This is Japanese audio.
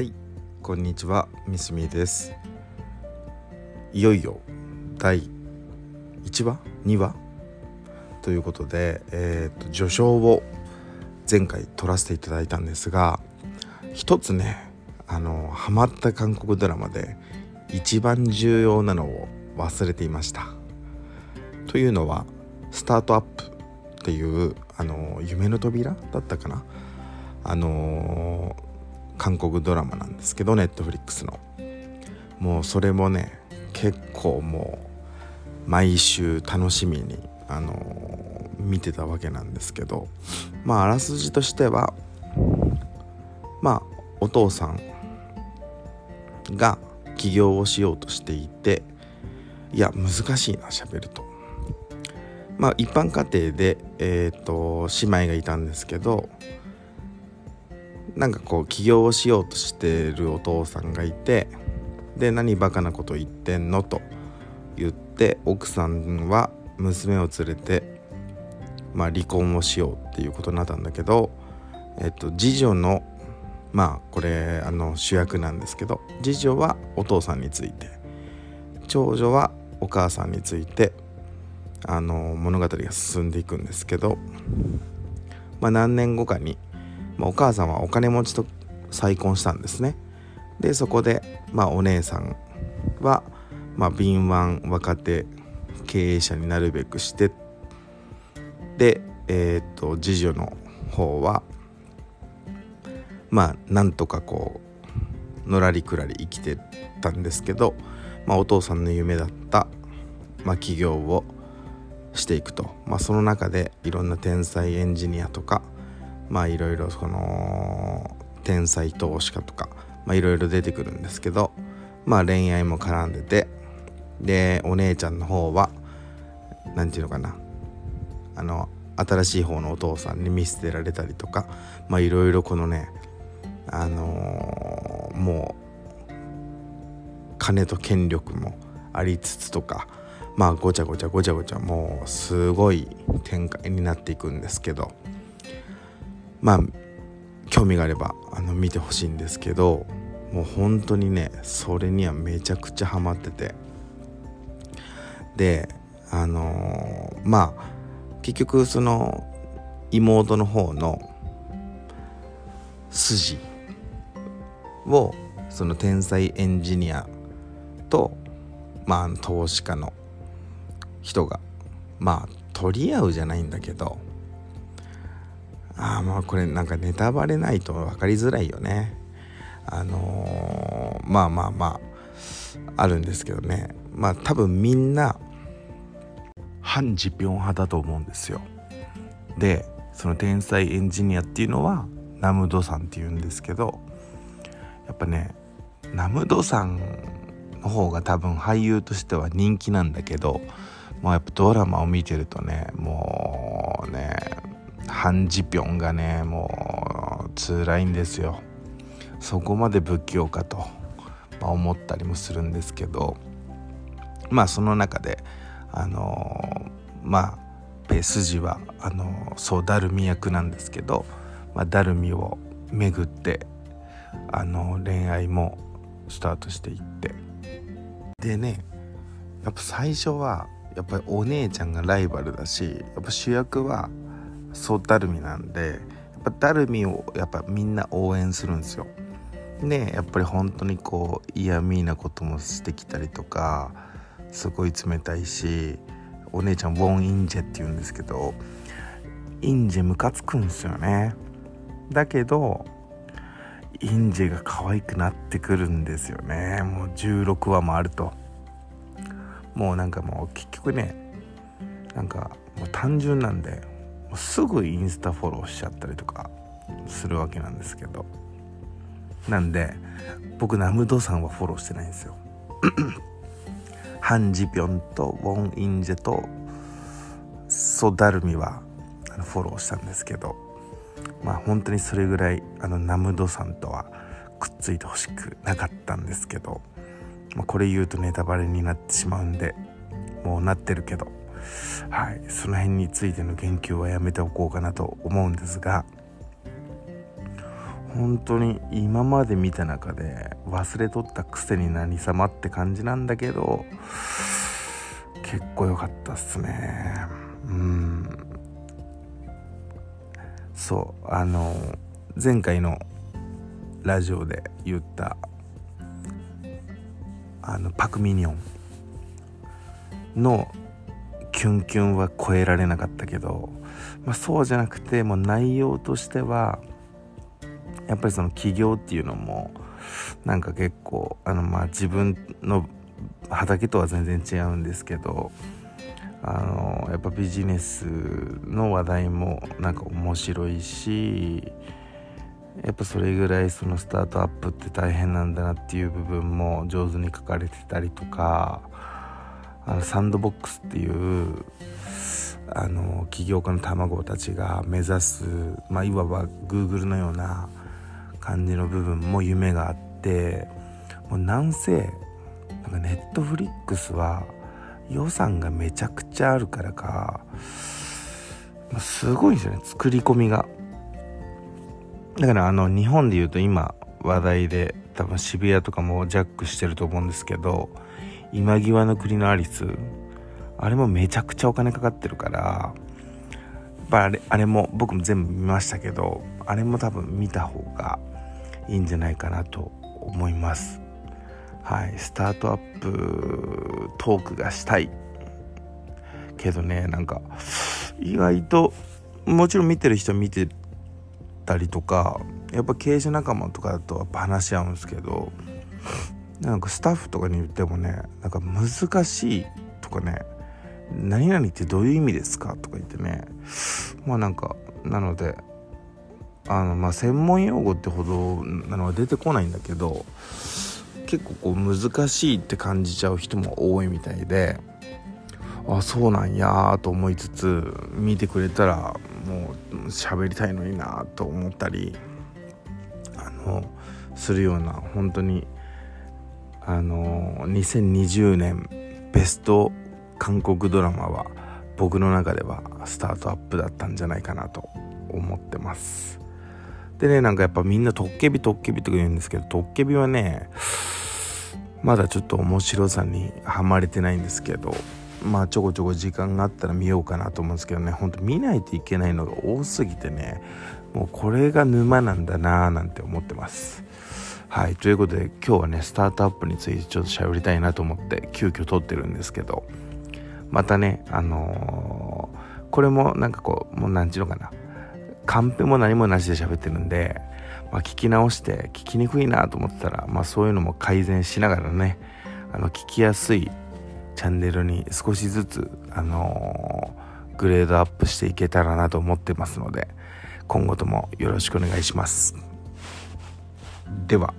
はいこんにちはミスミです。いよいよ第1話？2話？ということで、えーと、序章を前回撮らせていただいたんですが一つねあのハマった韓国ドラマで一番重要なのを忘れていました。というのはスタートアップっていうあの夢の扉だったかな？あの韓国ドラマなんですけどネットフリックスの。もうそれもね結構もう毎週楽しみにあの見てたわけなんですけどまああらすじとしてはまあお父さんが起業をしようとしていていや難しいな喋ると。まあ一般家庭でえっ、ー、と姉妹がいたんですけどなんかこう起業をしようとしてるお父さんがいてで何バカなこと言ってんのと言って奥さんは娘を連れて、まあ、離婚をしようっていうことになったんだけど、えっと、次女のまあこれあの主役なんですけど次女はお父さんについて長女はお母さんについてあの物語が進んでいくんですけど、まあ、何年後かにまあ、お母さんはお金持ちと再婚したんですね。でそこで、まあ、お姉さんは、まあ、敏腕若手経営者になるべくしてでえっ、と次女の方はまあなんとかこうのらりくらり生きてたんですけど、まあ、お父さんの夢だった、まあ、起業をしていくと、まあ、その中でいろんな天才エンジニアとかまあいろいろその天才投資家とかまあいろいろ出てくるんですけどまあ恋愛も絡んでてでお姉ちゃんの方は何て言うのかなあの新しい方のお父さんに見捨てられたりとかまあいろいろこのねあのー、もう金と権力もありつつとかまあごちゃごちゃごちゃごちゃもうすごい展開になっていくんですけどまあ興味があればあの見てほしいんですけどもう本当にねそれにはめちゃくちゃハマってて。であのー、まあ結局その妹の方の筋をその天才エンジニアとまあ投資家の人がまあ取り合うじゃないんだけどあまあこれなんかネタバレないと分かりづらいよね。あのー、まあまあまああるんですけどね。まあ多分みんな反ジピョン派だと思うんですよ。でその天才エンジニアっていうのはナムドさんっていうんですけどやっぱねナムドさんの方が多分俳優としては人気なんだけどもうやっぱドラマを見てるとねもうねハンジピョンがねもう辛いんですよ。そこまで不器用かと、まあ、思ったりもするんですけど。まあその中であの、まあペ筋はあのー、そうダルミ役なんですけど、まあ、ダルミを巡ってあの恋愛もスタートしていって。でねやっぱ最初はやっぱりお姉ちゃんがライバルだしやっぱ主役はそうダルミなんでやっぱダルミをやっぱみんな応援するんですよ。でやっぱり本当にこう嫌味なこともしてきたりとかすごい冷たいしお姉ちゃんウォン・インジェって言うんですけどインジェムカつくんですよね。だけどインジェが可愛くなってくるんですよねもう16話もあるともうなんかもう結局ねなんかもう単純なんですぐインスタフォローしちゃったりとかするわけなんですけど。なんで僕ナムドさんはフォローしてないんですよ。ハンジピョンとウォン・インジェとソダルミはフォローしたんですけど。まあ本当にそれぐらいあのナムドさんとはくっついてほしくなかったんですけど、まあ、これ言うとネタバレになってしまうんでもうなってるけど。はい、その辺についての言及はやめておこうかなと思うんですが本当に今まで見た中で忘れとったくせに何様って感じなんだけど結構良かったっすね。うん。そうあの前回のラジオで言ったあのパク・ミニョンのキュンキュンは超えられなかったけど、まあ、そうじゃなくてもう内容としてはやっぱりその起業っていうのもなんか結構あのまあ自分の畑とは全然違うんですけどあのやっぱビジネスの話題もなんか面白いしやっぱそれぐらいそのスタートアップって大変なんだなっていう部分も上手に書かれてたりとかあのサンドボックスっていうあの起業家の卵たちが目指す、まあ、いわば Google のような感じの部分も夢があってもうなんせなんかネットフリックスは予算がめちゃくちゃあるからかまあすごいんですよね作り込みが。だからあの日本で言うと今話題で多分渋谷とかもジャックしてると思うんですけど今際の国のアリス。あれもめちゃくちゃお金かかってるから。やっぱあれあれも僕も全部見ましたけどあれも多分見た方がいいんじゃないかなと思います。はいスタートアップトークがしたい。けどねなんか意外ともちろん見てる人見てたりとかやっぱ経営者仲間とかだとやっぱ話し合うんですけどなんかスタッフとかに言ってもねなんか難しいとかね何々ってどういう意味ですかとか言ってねまあなんかなのであのまあ専門用語ってほどなのは出てこないんだけど結構こう難しいって感じちゃう人も多いみたいであそうなんやと思いつつ見てくれたらもう喋りたいのになと思ったりあのするような本当にあの2020年ベスト韓国ドラマは僕の中ではスタートアップだったんじゃないかなと思ってます。でねなんかやっぱみんなトッケビトッケビとか言うんですけどトッケビはねまだちょっと面白さにはまれてないんですけどまあちょこちょこ時間があったら見ようかなと思うんですけどねほんと見ないといけないのが多すぎてねもうこれが沼なんだなーなんて思ってます。はいということで今日はねスタートアップについてちょっと喋りたいなと思って急遽撮ってるんですけどまたねあのー、これもなんかこうもう何ちゅうのかなカンペも何もなしで喋ってるんで、まあ、聞き直して聞きにくいなと思ったら、まあ、そういうのも改善しながらねあの聞きやすいチャンネルに少しずつ、あのー、グレードアップしていけたらなと思ってますので今後ともよろしくお願いします。では。